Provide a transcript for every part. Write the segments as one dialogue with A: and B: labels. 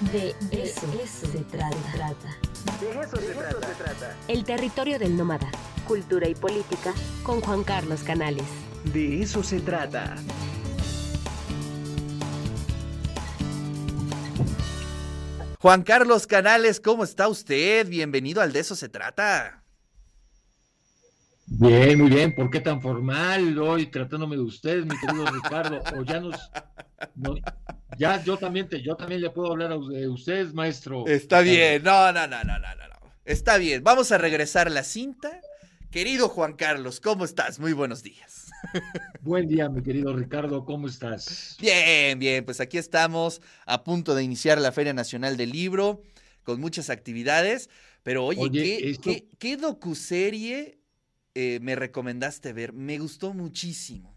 A: De eso, se trata.
B: De eso, se, trata.
A: El territorio del nómada. Cultura y política con Juan Carlos Canales.
B: De eso se trata.
C: Juan Carlos Canales, ¿cómo está usted? Bienvenido al De eso se trata.
D: Bien, muy bien. ¿Por qué tan formal hoy tratándome de usted, mi querido Ricardo? O ya nos, ya yo también te, yo también le puedo hablar a ustedes, maestro.
C: Está bien. No, no, no, no, no, no. Está bien. Vamos a regresar la cinta. Querido Juan Carlos, ¿cómo estás? Muy buenos días.
D: Buen día, mi querido Ricardo, ¿cómo estás?
C: Bien, bien, pues aquí estamos a punto de iniciar la Feria Nacional del Libro con muchas actividades, pero oye, ¿qué, ¿qué, ¿qué, docuserie eh, me recomendaste ver? Me gustó muchísimo.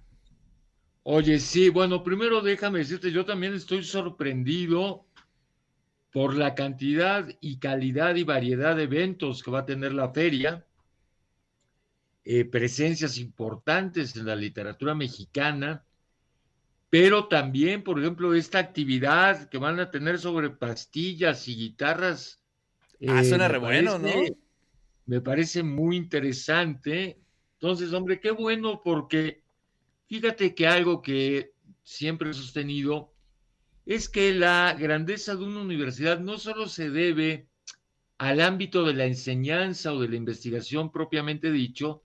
D: Oye, sí, bueno, primero déjame decirte, yo también estoy sorprendido por la cantidad y calidad y variedad de eventos que va a tener la feria. Eh, presencias importantes en la literatura mexicana, pero también, por ejemplo, esta actividad que van a tener sobre pastillas y guitarras.
C: ah, suena re bueno, ¿no?
D: Me parece muy interesante. Entonces, hombre, qué bueno porque fíjate que algo que siempre he sostenido es que la grandeza de una universidad no solo se debe al ámbito de la enseñanza o de la investigación propiamente dicho,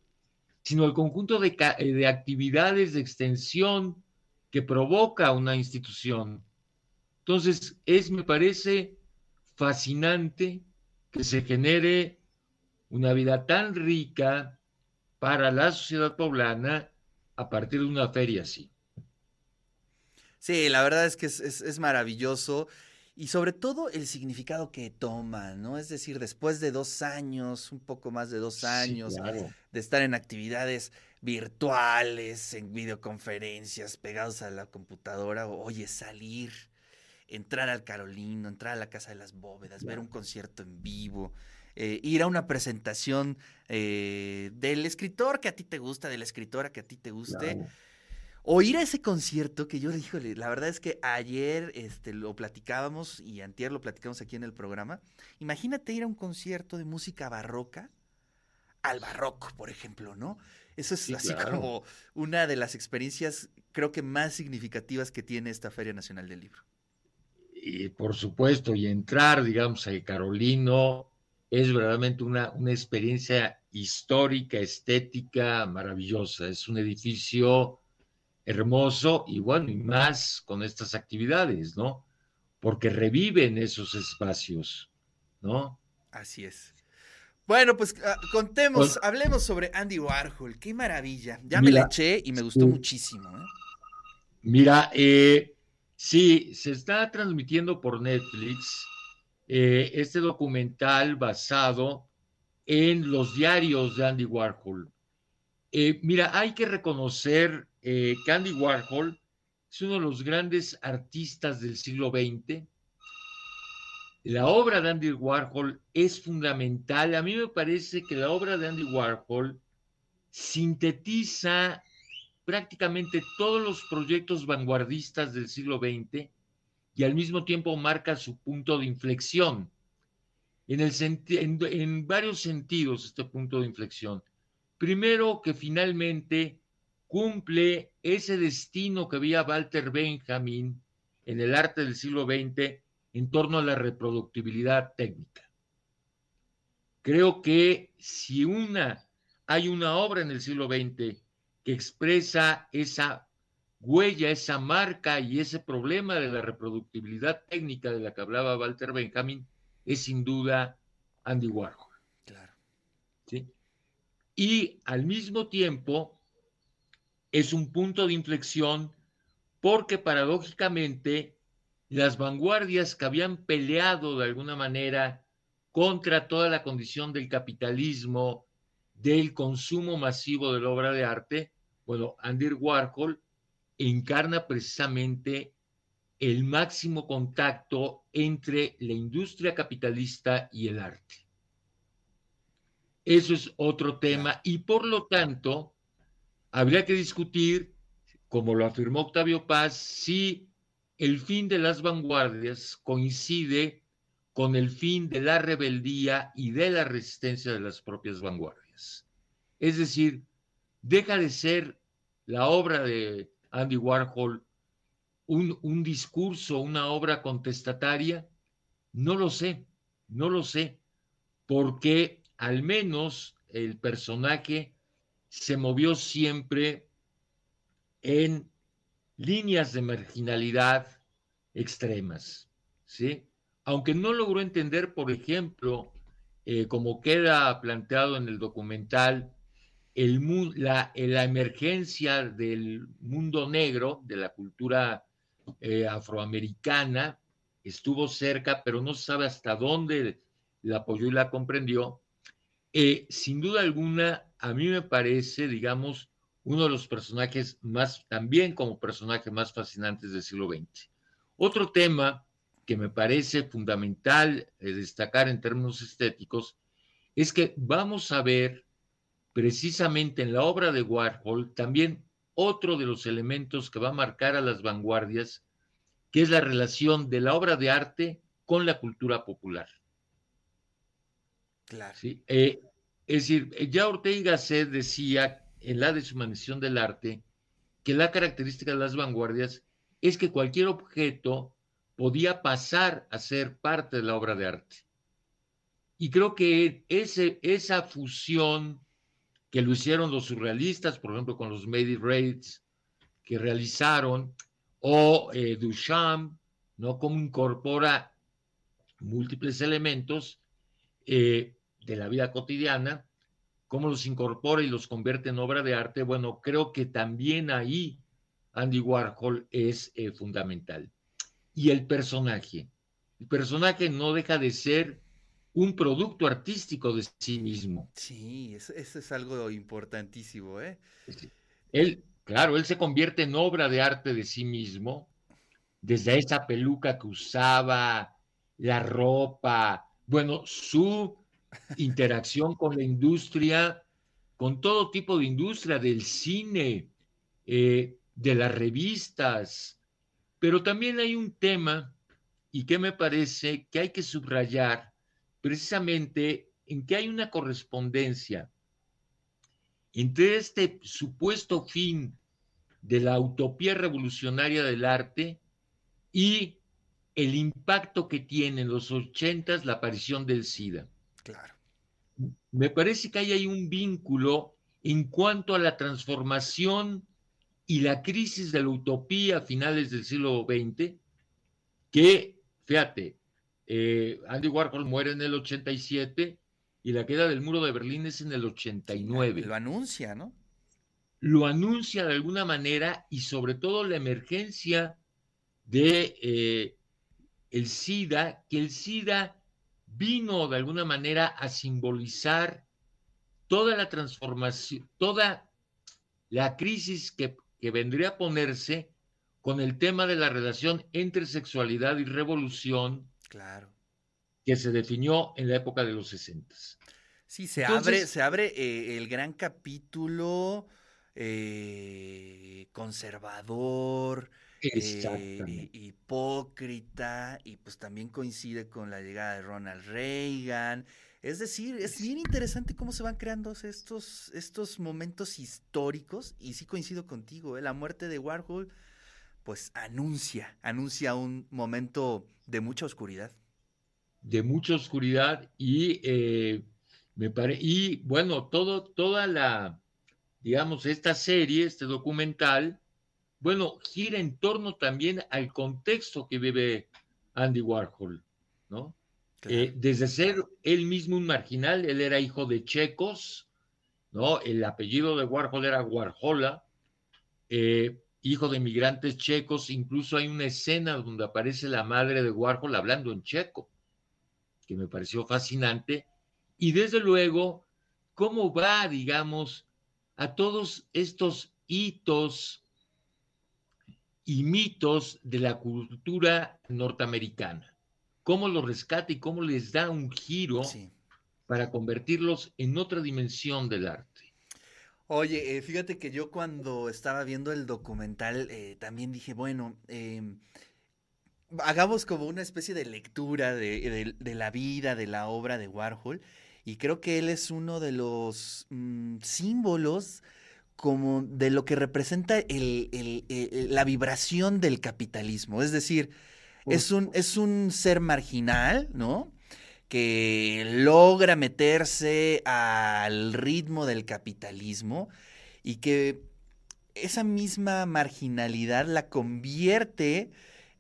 D: sino el conjunto de, eh, de actividades de extensión que provoca una institución. Entonces, es, me parece fascinante que se genere una vida tan rica para la sociedad poblana a partir de una feria así.
C: Sí, la verdad es que es, es maravilloso y sobre todo el significado que toma, ¿no? Es decir, después de dos años, un poco más de dos años, de estar en actividades virtuales, en videoconferencias, pegados a la computadora, oye, salir, entrar al Carolino, entrar a la Casa de las Bóvedas, ver un concierto en vivo, eh, ir a una presentación eh, del escritor que a ti te gusta, de la escritora que a ti te guste. O ir a ese concierto que yo, híjole, la verdad es que ayer este, lo platicábamos y antier lo platicamos aquí en el programa. Imagínate ir a un concierto de música barroca al barroco, por ejemplo, ¿no? Eso es así como una de las experiencias, creo que más significativas que tiene esta Feria Nacional del Libro.
D: Y por supuesto, y entrar, digamos, al Carolino es verdaderamente una, una experiencia histórica, estética, maravillosa. Es un edificio hermoso y bueno, y más con estas actividades, ¿no? Porque reviven esos espacios, ¿no?
C: Así es. Bueno, pues ah, contemos, hablemos sobre Andy Warhol. Qué maravilla. Ya me la eché y me gustó muchísimo. ¿eh?
D: Mira, eh, sí, se está transmitiendo por Netflix eh, este documental basado en los diarios de Andy Warhol. Eh, mira, hay que reconocer eh, que Andy Warhol es uno de los grandes artistas del siglo XX. La obra de Andy Warhol es fundamental. A mí me parece que la obra de Andy Warhol sintetiza prácticamente todos los proyectos vanguardistas del siglo XX y al mismo tiempo marca su punto de inflexión. En, varios sentidos este punto de inflexión. Primero, que finalmente cumple ese destino que había Walter Benjamin en el arte del siglo XX en torno a la reproductibilidad técnica. Creo que si una hay una obra en el siglo XX que expresa esa huella, esa marca y ese problema de la reproductibilidad técnica de la que hablaba Walter Benjamin, es sin duda Andy Warhol. Claro. ¿Sí? y al mismo tiempo es un punto de inflexión porque paradójicamente las vanguardias que habían peleado de alguna manera contra toda la condición del capitalismo, del consumo masivo de la obra de arte, bueno, Andy Warhol encarna precisamente el máximo contacto entre la industria capitalista y el arte. Eso es otro tema y por lo tanto habría que discutir, como lo afirmó Octavio Paz, si el fin de las vanguardias coincide con el fin de la rebeldía y de la resistencia de las propias vanguardias. Es decir, deja de ser la obra de Andy Warhol un, un discurso, una obra contestataria. No lo sé, no lo sé, porque al menos el personaje se movió siempre en líneas de marginalidad extremas, ¿sí? Aunque no logró entender, por ejemplo, eh, como queda planteado en el documental, la, emergencia del mundo negro, de la cultura eh, afroamericana, estuvo cerca, pero no se sabe hasta dónde la apoyó y la comprendió. Eh, sin duda alguna, a mí me parece, digamos, uno de los personajes más, también como personaje más fascinantes del siglo XX. Otro tema que me parece fundamental eh, destacar en términos estéticos es que vamos a ver precisamente en la obra de Warhol también otro de los elementos que va a marcar a las vanguardias, que es la relación de la obra de arte con la cultura popular.
C: Claro.
D: ¿Sí? Eh, es decir, ya Ortega se decía en la deshumanización del arte que la característica de las vanguardias es que cualquier objeto podía pasar a ser parte de la obra de arte. Y creo que ese, esa fusión que lo hicieron los surrealistas, por ejemplo, con los Made Raids que realizaron, o eh, Duchamp, ¿no? Cómo incorpora múltiples elementos eh, de la vida cotidiana, cómo los incorpora y los convierte en obra de arte, bueno, creo que también ahí Andy Warhol es eh, fundamental. Y el personaje. El personaje no deja de ser un producto artístico de sí mismo.
C: Sí, eso, es algo importantísimo, ¿eh?
D: Él, claro, él se convierte en obra de arte de sí mismo, desde esa peluca que usaba, la ropa, bueno, su interacción con la industria, con todo tipo de industria, del cine, eh, de las revistas. Pero también hay un tema, y que me parece que hay que subrayar, precisamente en que hay una correspondencia entre este supuesto fin de la utopía revolucionaria del arte y el impacto que tiene en los ochentas la aparición del SIDA.
C: Claro.
D: Me parece que ahí hay un vínculo en cuanto a la transformación y la crisis de la utopía a finales del siglo XX, que, fíjate, eh, Andy Warhol muere en el 87 y la queda del muro de Berlín es en el 89.
C: Lo anuncia, ¿no?
D: Lo anuncia de alguna manera y sobre todo la emergencia de eh, el SIDA, que el SIDA vino de alguna manera a simbolizar toda la transformación, toda la crisis que, vendría a ponerse con el tema de la relación entre sexualidad y revolución.
C: Claro.
D: Que se definió en la época de los 60.
C: Sí, se abre, se abre eh, el gran capítulo eh, conservador, eh, hipócrita y pues también coincide con la llegada de Ronald Reagan. Es decir, es bien interesante cómo se van creando estos, estos momentos históricos y sí coincido contigo, la muerte de Warhol pues anuncia, anuncia un momento de mucha oscuridad.
D: De mucha oscuridad y eh, me parece, y bueno, todo, toda la, digamos, esta serie, este documental, bueno, gira en torno también al contexto que vive Andy Warhol, ¿no? Eh, desde ser él mismo un marginal, él era hijo de checos, ¿no? El apellido de Warhol era Warhola, eh, hijo de migrantes checos, incluso hay una escena donde aparece la madre de Warhol hablando en checo, que me pareció fascinante, y desde luego, cómo va, digamos, a todos estos hitos y mitos de la cultura norteamericana. Cómo los rescata y cómo les da un giro para convertirlos en otra dimensión del arte.
C: Oye, eh, fíjate que yo cuando estaba viendo el documental eh, también dije, bueno, em, hagamos como una especie de lectura de, la vida, de la obra de Warhol. Y creo que él es uno de los mm, símbolos como de lo que representa la vibración del capitalismo. Es decir, es un, es un ser marginal, ¿no? Que logra meterse al ritmo del capitalismo y que esa misma marginalidad la convierte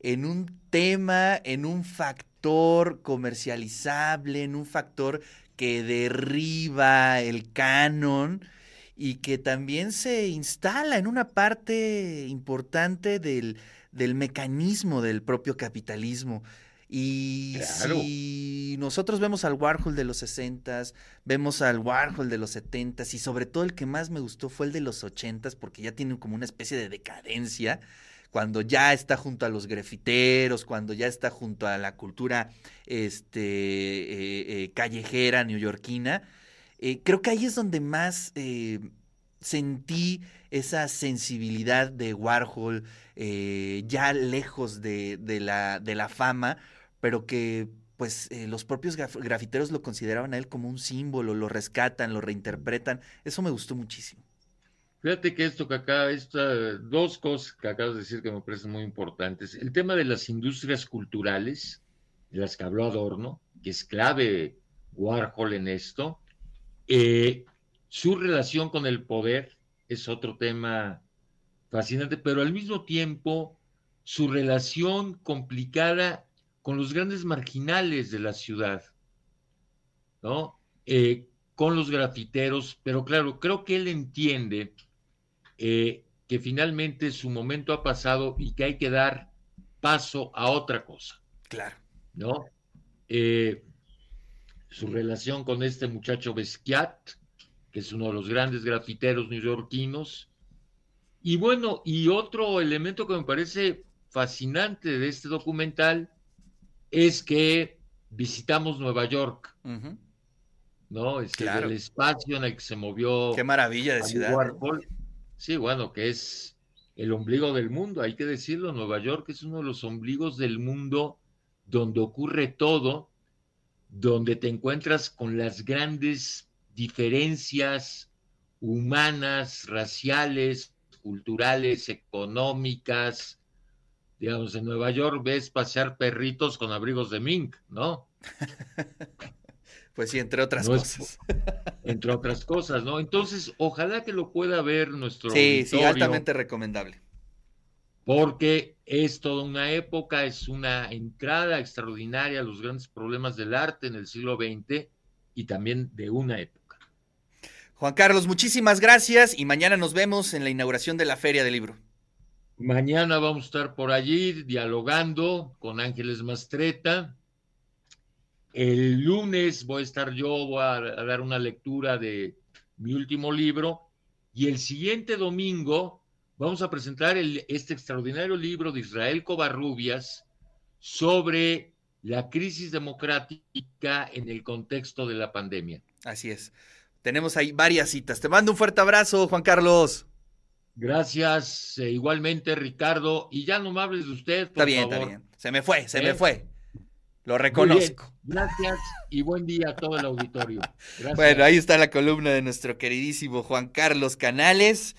C: en un tema, en un factor comercializable, en un factor que derriba el canon y que también se instala en una parte importante del, mecanismo del propio capitalismo. Y si nosotros vemos al Warhol de los 60 vemos al Warhol de los 70 y sobre todo el que más me gustó fue el de los 80 porque ya tiene como una especie de decadencia, cuando ya está junto a los grafiteros, cuando ya está junto a la cultura este, eh, eh, callejera neoyorquina, eh, creo que ahí es donde más sentí esa sensibilidad de Warhol, ya lejos de, la, de, la, fama, pero que pues los propios grafiteros lo consideraban a él como un símbolo, lo rescatan, lo reinterpretan. Eso me gustó muchísimo.
D: Fíjate que esto que acá, estas dos cosas que acabas de decir que me parecen muy importantes. El tema de las industrias culturales, de las que habló Adorno, que es clave Warhol en esto. Eh, su relación con el poder es otro tema fascinante, pero al mismo tiempo su relación complicada con los grandes marginales de la ciudad, ¿no? Eh, con los grafiteros, pero claro, creo que él entiende eh, que finalmente su momento ha pasado y que hay que dar paso a otra cosa.
C: Claro.
D: ¿No? Eh, su relación con este muchacho Besquiat, que es uno de los grandes grafiteros neoyorquinos. Y bueno, y otro elemento que me parece fascinante de este documental es que visitamos Nueva York. ¿No? Es este, el espacio en el que se movió.
C: Qué maravilla de ciudad.
D: Sí, bueno, que es el ombligo del mundo, hay que decirlo, Nueva York es uno de los ombligos del mundo donde ocurre todo, donde te encuentras con las grandes diferencias humanas, raciales, culturales, económicas. Digamos, en Nueva York ves pasear perritos con abrigos de mink, ¿no?
C: Pues sí, entre otras cosas.
D: entre otras cosas, ¿no? Entonces, ojalá que lo pueda ver nuestro.
C: Sí, sí, altamente recomendable.
D: Porque es toda una época, es una entrada extraordinaria a los grandes problemas del arte en el siglo XX y también de una época.
C: Juan Carlos, muchísimas gracias y mañana nos vemos en la inauguración de la Feria del Libro.
D: Mañana vamos a estar por allí dialogando con Ángeles Mastreta el lunes voy a estar yo, voy a, dar una lectura de mi último libro y el siguiente domingo vamos a presentar este extraordinario libro de Israel Covarrubias sobre la crisis democrática en el contexto de la pandemia.
C: Así es. Tenemos ahí varias citas. Te mando un fuerte abrazo, Juan Carlos.
D: Gracias, eh, igualmente, Ricardo. Y ya no me hables de usted.
C: Por está bien, está bien. Se me fue, se me ¿Eh? fue. Lo reconozco.
D: Gracias y buen día a todo el auditorio.
C: Bueno, ahí está la columna de nuestro queridísimo Juan Carlos Canales.